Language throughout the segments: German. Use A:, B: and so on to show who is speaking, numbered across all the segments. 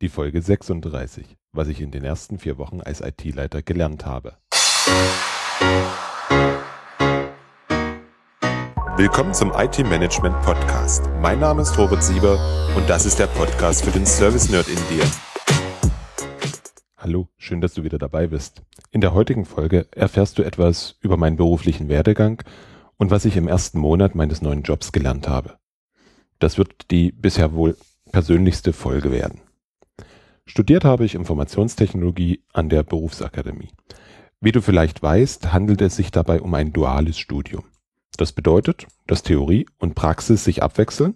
A: die Folge 36, was ich in den ersten vier Wochen als IT-Leiter gelernt habe. Willkommen zum IT-Management Podcast. Mein Name ist Robert Sieber und das ist der Podcast für den Service-Nerd in dir. Hallo, schön, dass du wieder dabei bist. In der heutigen Folge erfährst du etwas über meinen beruflichen Werdegang und was ich im ersten Monat meines neuen Jobs gelernt habe. Das wird die bisher wohl persönlichste Folge werden. Studiert habe ich Informationstechnologie an der Berufsakademie. Wie du vielleicht weißt, handelt es sich dabei um ein duales Studium. Das bedeutet, dass Theorie und Praxis sich abwechseln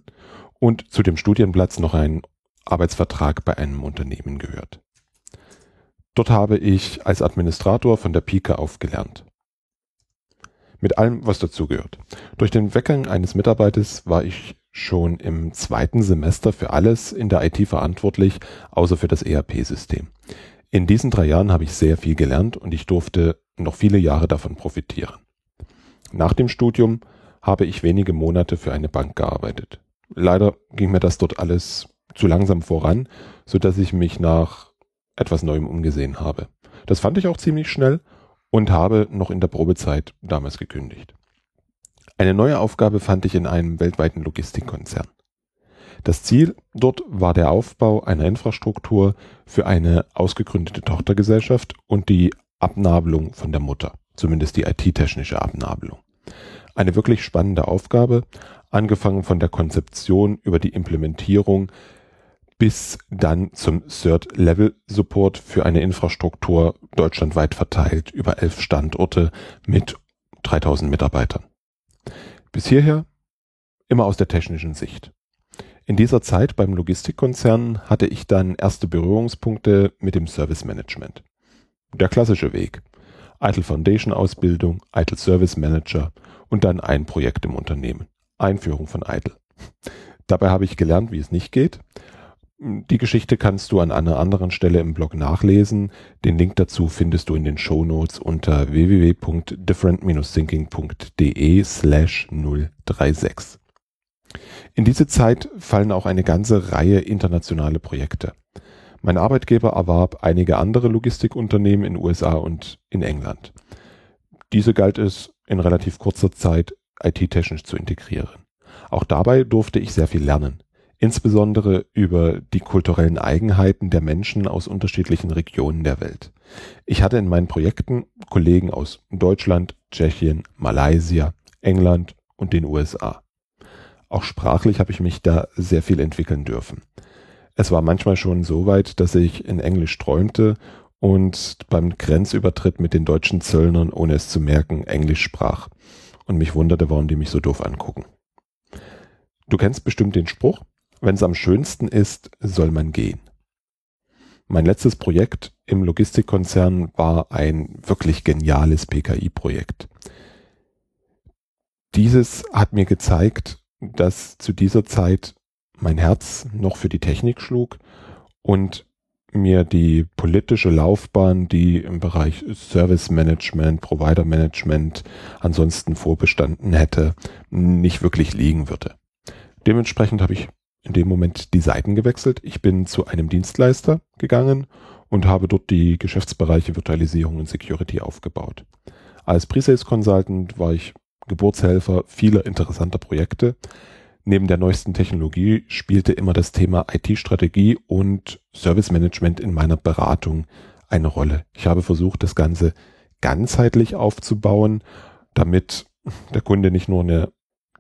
A: und zu dem Studienplatz noch ein Arbeitsvertrag bei einem Unternehmen gehört. Dort habe ich als Administrator von der Pike auf gelernt. Mit allem, was dazugehört. Durch den Weggang eines Mitarbeiters war ich schon im zweiten Semester für alles in der IT verantwortlich, außer für das ERP-System. In diesen drei Jahren habe ich sehr viel gelernt und ich durfte noch viele Jahre davon profitieren. Nach dem Studium habe ich wenige Monate für eine Bank gearbeitet. Leider ging mir das dort alles zu langsam voran, so dass ich mich nach etwas Neuem umgesehen habe. Das fand ich auch ziemlich schnell und habe noch in der Probezeit damals gekündigt. Eine neue Aufgabe fand ich in einem weltweiten Logistikkonzern. Das Ziel dort war der Aufbau einer Infrastruktur für eine ausgegründete Tochtergesellschaft und die Abnabelung von der Mutter, zumindest die IT-technische Abnabelung. Eine wirklich spannende Aufgabe, angefangen von der Konzeption über die Implementierung bis dann zum Third-Level-Support für eine Infrastruktur deutschlandweit verteilt über elf Standorte mit 3000 Mitarbeitern. Bis hierher immer aus der technischen Sicht. In dieser Zeit beim Logistikkonzern hatte ich dann erste Berührungspunkte mit dem Service Management. Der klassische Weg. ITIL Foundation Ausbildung, ITIL Service Manager und dann ein Projekt im Unternehmen. Einführung von ITIL. Dabei habe ich gelernt, wie es nicht geht. Die Geschichte kannst du an einer anderen Stelle im Blog nachlesen. Den Link dazu findest du in den Show Notes unter www.different-thinking.de slash 036. In diese Zeit fallen auch eine ganze Reihe internationale Projekte. Mein Arbeitgeber erwarb einige andere Logistikunternehmen in USA und in England. Diese galt es in relativ kurzer Zeit IT-technisch zu integrieren. Auch dabei durfte ich sehr viel lernen insbesondere über die kulturellen Eigenheiten der Menschen aus unterschiedlichen Regionen der Welt. Ich hatte in meinen Projekten Kollegen aus Deutschland, Tschechien, Malaysia, England und den USA. Auch sprachlich habe ich mich da sehr viel entwickeln dürfen. Es war manchmal schon so weit, dass ich in Englisch träumte und beim Grenzübertritt mit den deutschen Zöllnern, ohne es zu merken, Englisch sprach und mich wunderte, warum die mich so doof angucken. Du kennst bestimmt den Spruch, wenn es am schönsten ist, soll man gehen. Mein letztes Projekt im Logistikkonzern war ein wirklich geniales PKI-Projekt. Dieses hat mir gezeigt, dass zu dieser Zeit mein Herz noch für die Technik schlug und mir die politische Laufbahn, die im Bereich Service Management, Provider Management ansonsten vorbestanden hätte, nicht wirklich liegen würde. Dementsprechend habe ich in dem Moment die Seiten gewechselt. Ich bin zu einem Dienstleister gegangen und habe dort die Geschäftsbereiche Virtualisierung und Security aufgebaut. Als Presales Consultant war ich Geburtshelfer vieler interessanter Projekte. Neben der neuesten Technologie spielte immer das Thema IT-Strategie und Service Management in meiner Beratung eine Rolle. Ich habe versucht, das Ganze ganzheitlich aufzubauen, damit der Kunde nicht nur eine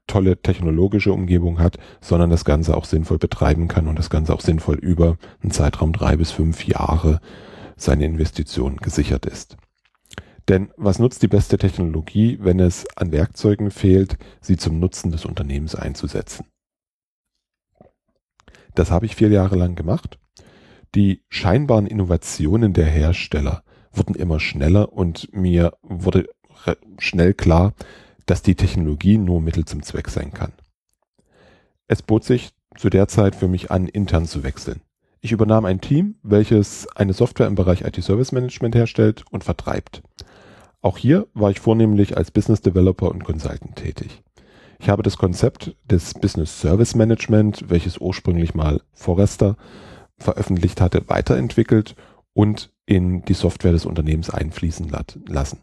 A: tolle technologische Umgebung hat, sondern das Ganze auch sinnvoll betreiben kann und das Ganze auch sinnvoll über einen Zeitraum drei bis fünf Jahre seine Investition gesichert ist. Denn was nutzt die beste Technologie, wenn es an Werkzeugen fehlt, sie zum Nutzen des Unternehmens einzusetzen? Das habe ich vier Jahre lang gemacht. Die scheinbaren Innovationen der Hersteller wurden immer schneller und mir wurde schnell klar, dass die Technologie nur Mittel zum Zweck sein kann. Es bot sich zu der Zeit für mich an, intern zu wechseln. Ich übernahm ein Team, welches eine Software im Bereich IT-Service Management herstellt und vertreibt. Auch hier war ich vornehmlich als Business Developer und Consultant tätig. Ich habe das Konzept des Business Service Management, welches ursprünglich mal Forrester veröffentlicht hatte, weiterentwickelt und in die Software des Unternehmens einfließen lassen.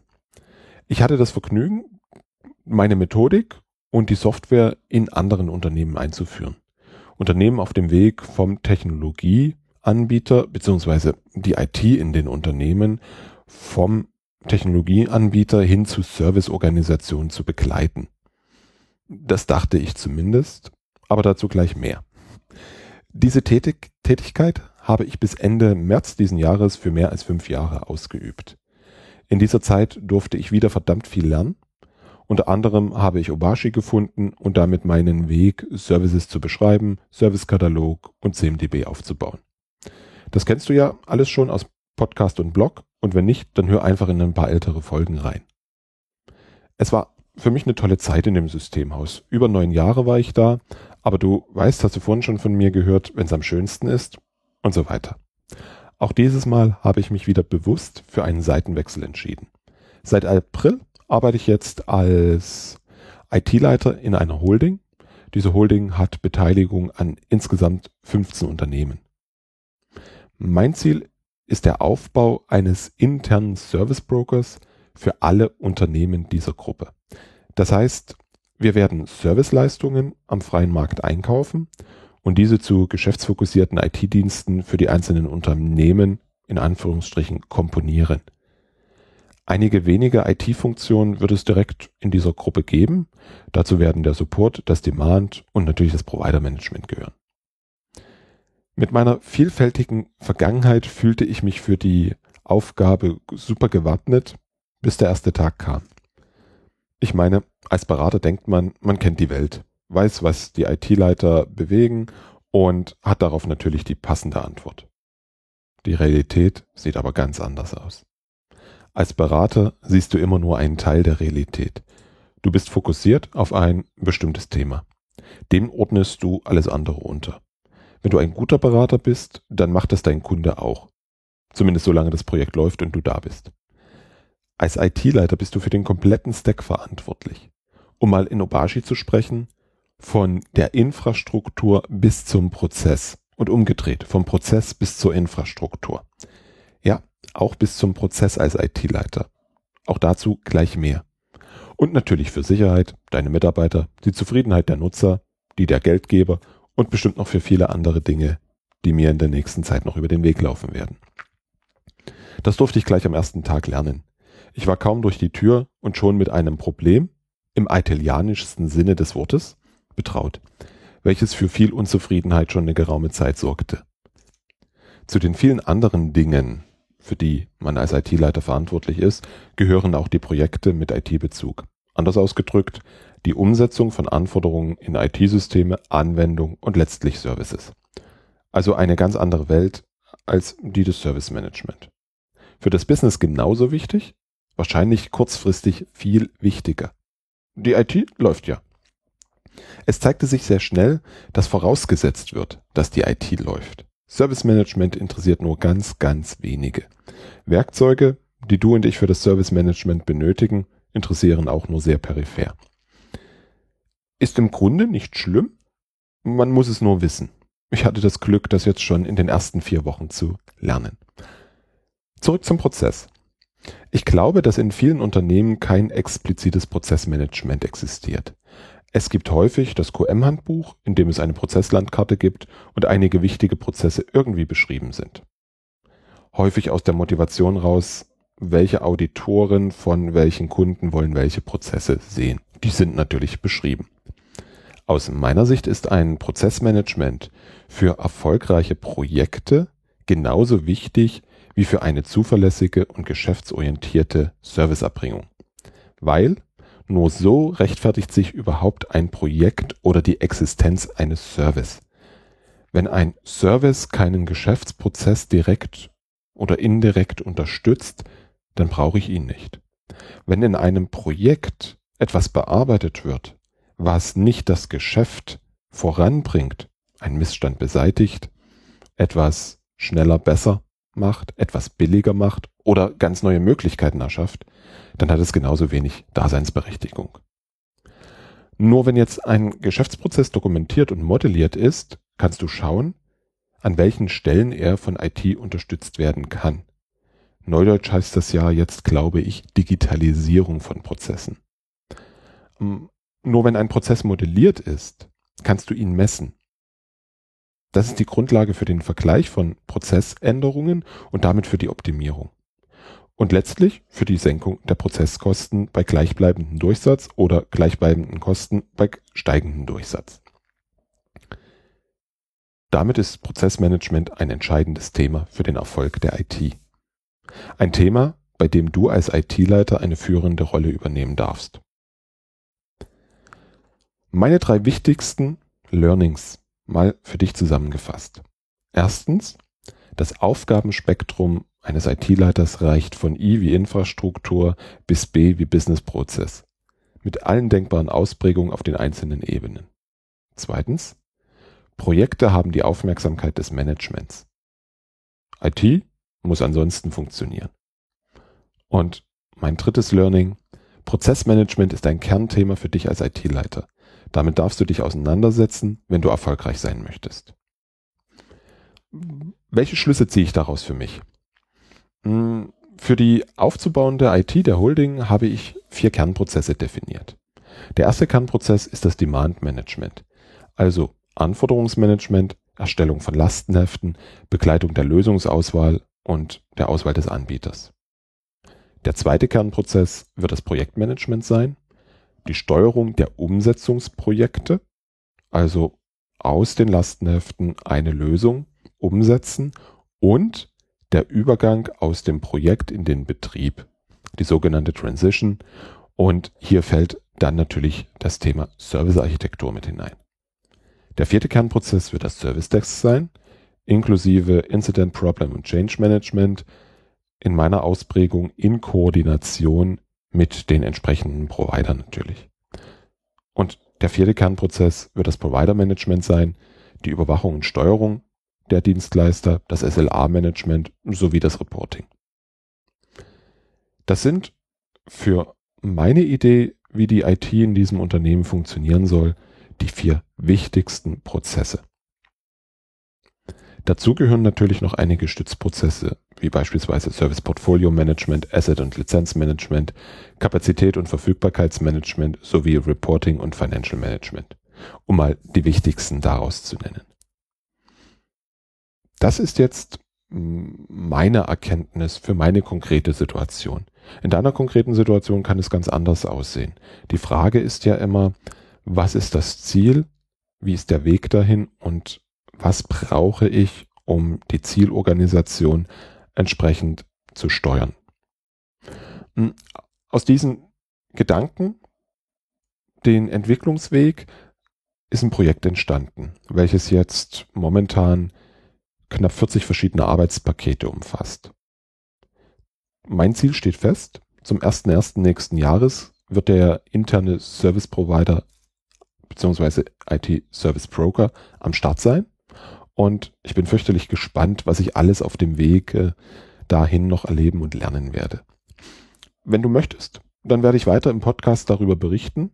A: Ich hatte das Vergnügen, meine Methodik und die Software in anderen Unternehmen einzuführen. Unternehmen auf dem Weg vom Technologieanbieter beziehungsweise die IT in den Unternehmen vom Technologieanbieter hin zu Serviceorganisationen zu begleiten. Das dachte ich zumindest, aber dazu gleich mehr. Diese Tätig Tätigkeit habe ich bis Ende März diesen Jahres für mehr als fünf Jahre ausgeübt. In dieser Zeit durfte ich wieder verdammt viel lernen. Unter anderem habe ich Obashi gefunden und damit meinen Weg, Services zu beschreiben, Servicekatalog und CMDB aufzubauen. Das kennst du ja alles schon aus Podcast und Blog und wenn nicht, dann hör einfach in ein paar ältere Folgen rein. Es war für mich eine tolle Zeit in dem Systemhaus. Über neun Jahre war ich da, aber du weißt, hast du vorhin schon von mir gehört, wenn es am schönsten ist und so weiter. Auch dieses Mal habe ich mich wieder bewusst für einen Seitenwechsel entschieden. Seit April arbeite ich jetzt als IT-Leiter in einer Holding. Diese Holding hat Beteiligung an insgesamt 15 Unternehmen. Mein Ziel ist der Aufbau eines internen Service Brokers für alle Unternehmen dieser Gruppe. Das heißt, wir werden Serviceleistungen am freien Markt einkaufen und diese zu geschäftsfokussierten IT-Diensten für die einzelnen Unternehmen in Anführungsstrichen komponieren. Einige wenige IT-Funktionen wird es direkt in dieser Gruppe geben. Dazu werden der Support, das Demand und natürlich das Provider-Management gehören. Mit meiner vielfältigen Vergangenheit fühlte ich mich für die Aufgabe super gewappnet, bis der erste Tag kam. Ich meine, als Berater denkt man, man kennt die Welt, weiß, was die IT-Leiter bewegen und hat darauf natürlich die passende Antwort. Die Realität sieht aber ganz anders aus. Als Berater siehst du immer nur einen Teil der Realität. Du bist fokussiert auf ein bestimmtes Thema. Dem ordnest du alles andere unter. Wenn du ein guter Berater bist, dann macht es dein Kunde auch. Zumindest solange das Projekt läuft und du da bist. Als IT-Leiter bist du für den kompletten Stack verantwortlich. Um mal in Obashi zu sprechen, von der Infrastruktur bis zum Prozess und umgedreht, vom Prozess bis zur Infrastruktur. Ja, auch bis zum Prozess als IT-Leiter. Auch dazu gleich mehr. Und natürlich für Sicherheit, deine Mitarbeiter, die Zufriedenheit der Nutzer, die der Geldgeber und bestimmt noch für viele andere Dinge, die mir in der nächsten Zeit noch über den Weg laufen werden. Das durfte ich gleich am ersten Tag lernen. Ich war kaum durch die Tür und schon mit einem Problem, im italienischsten Sinne des Wortes, betraut, welches für viel Unzufriedenheit schon eine geraume Zeit sorgte. Zu den vielen anderen Dingen, für die man als IT-Leiter verantwortlich ist, gehören auch die Projekte mit IT-Bezug. Anders ausgedrückt, die Umsetzung von Anforderungen in IT-Systeme, Anwendung und letztlich Services. Also eine ganz andere Welt als die des Service Management. Für das Business genauso wichtig, wahrscheinlich kurzfristig viel wichtiger. Die IT läuft ja. Es zeigte sich sehr schnell, dass vorausgesetzt wird, dass die IT läuft. Service Management interessiert nur ganz, ganz wenige. Werkzeuge, die du und ich für das Service Management benötigen, interessieren auch nur sehr peripher. Ist im Grunde nicht schlimm. Man muss es nur wissen. Ich hatte das Glück, das jetzt schon in den ersten vier Wochen zu lernen. Zurück zum Prozess. Ich glaube, dass in vielen Unternehmen kein explizites Prozessmanagement existiert. Es gibt häufig das QM-Handbuch, in dem es eine Prozesslandkarte gibt und einige wichtige Prozesse irgendwie beschrieben sind. Häufig aus der Motivation raus, welche Auditoren von welchen Kunden wollen welche Prozesse sehen. Die sind natürlich beschrieben. Aus meiner Sicht ist ein Prozessmanagement für erfolgreiche Projekte genauso wichtig wie für eine zuverlässige und geschäftsorientierte Serviceerbringung. Weil nur so rechtfertigt sich überhaupt ein Projekt oder die Existenz eines Service. Wenn ein Service keinen Geschäftsprozess direkt oder indirekt unterstützt, dann brauche ich ihn nicht. Wenn in einem Projekt etwas bearbeitet wird, was nicht das Geschäft voranbringt, ein Missstand beseitigt, etwas schneller besser macht, etwas billiger macht oder ganz neue Möglichkeiten erschafft, dann hat es genauso wenig Daseinsberechtigung. Nur wenn jetzt ein Geschäftsprozess dokumentiert und modelliert ist, kannst du schauen, an welchen Stellen er von IT unterstützt werden kann. Neudeutsch heißt das ja jetzt, glaube ich, Digitalisierung von Prozessen. Ähm, nur wenn ein Prozess modelliert ist, kannst du ihn messen. Das ist die Grundlage für den Vergleich von Prozessänderungen und damit für die Optimierung. Und letztlich für die Senkung der Prozesskosten bei gleichbleibendem Durchsatz oder gleichbleibenden Kosten bei steigendem Durchsatz. Damit ist Prozessmanagement ein entscheidendes Thema für den Erfolg der IT. Ein Thema, bei dem du als IT-Leiter eine führende Rolle übernehmen darfst. Meine drei wichtigsten Learnings mal für dich zusammengefasst. Erstens, das Aufgabenspektrum eines IT-Leiters reicht von I wie Infrastruktur bis B wie Businessprozess. Mit allen denkbaren Ausprägungen auf den einzelnen Ebenen. Zweitens, Projekte haben die Aufmerksamkeit des Managements. IT muss ansonsten funktionieren. Und mein drittes Learning, Prozessmanagement ist ein Kernthema für dich als IT-Leiter. Damit darfst du dich auseinandersetzen, wenn du erfolgreich sein möchtest. Welche Schlüsse ziehe ich daraus für mich? Hm, für die aufzubauende IT der Holding habe ich vier Kernprozesse definiert. Der erste Kernprozess ist das Demand Management, also Anforderungsmanagement, Erstellung von Lastenheften, Begleitung der Lösungsauswahl und der Auswahl des Anbieters. Der zweite Kernprozess wird das Projektmanagement sein, die Steuerung der Umsetzungsprojekte, also aus den Lastenheften eine Lösung umsetzen und der Übergang aus dem Projekt in den Betrieb, die sogenannte Transition. Und hier fällt dann natürlich das Thema Servicearchitektur mit hinein. Der vierte Kernprozess wird das Service Desk sein, inklusive Incident Problem und Change Management in meiner Ausprägung in Koordination mit den entsprechenden Providern natürlich. Und der vierte Kernprozess wird das Provider Management sein, die Überwachung und Steuerung der Dienstleister, das SLA-Management sowie das Reporting. Das sind für meine Idee, wie die IT in diesem Unternehmen funktionieren soll, die vier wichtigsten Prozesse. Dazu gehören natürlich noch einige Stützprozesse, wie beispielsweise Service Portfolio Management, Asset und Lizenzmanagement, Kapazität und Verfügbarkeitsmanagement sowie Reporting und Financial Management, um mal die wichtigsten daraus zu nennen. Das ist jetzt meine Erkenntnis für meine konkrete Situation. In deiner konkreten Situation kann es ganz anders aussehen. Die Frage ist ja immer, was ist das Ziel? Wie ist der Weg dahin? Und was brauche ich, um die Zielorganisation entsprechend zu steuern? Hm, aus diesen Gedanken, den Entwicklungsweg, ist ein Projekt entstanden, welches jetzt momentan knapp 40 verschiedene Arbeitspakete umfasst. Mein Ziel steht fest. Zum 1.1. nächsten Jahres wird der interne Service Provider bzw. IT Service Broker am Start sein. Und ich bin fürchterlich gespannt, was ich alles auf dem Weg äh, dahin noch erleben und lernen werde. Wenn du möchtest, dann werde ich weiter im Podcast darüber berichten.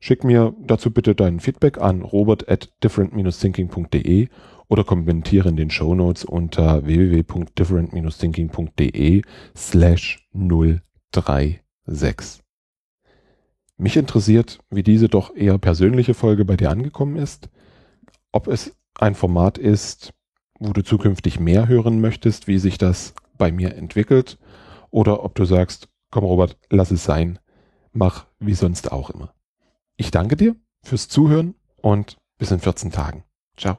A: Schick mir dazu bitte dein Feedback an robert at different-thinking.de oder kommentiere in den Show Notes unter www.different-thinking.de slash 036. Mich interessiert, wie diese doch eher persönliche Folge bei dir angekommen ist, ob es ein Format ist, wo du zukünftig mehr hören möchtest, wie sich das bei mir entwickelt, oder ob du sagst, komm Robert, lass es sein, mach wie sonst auch immer. Ich danke dir fürs Zuhören und bis in 14 Tagen. Ciao.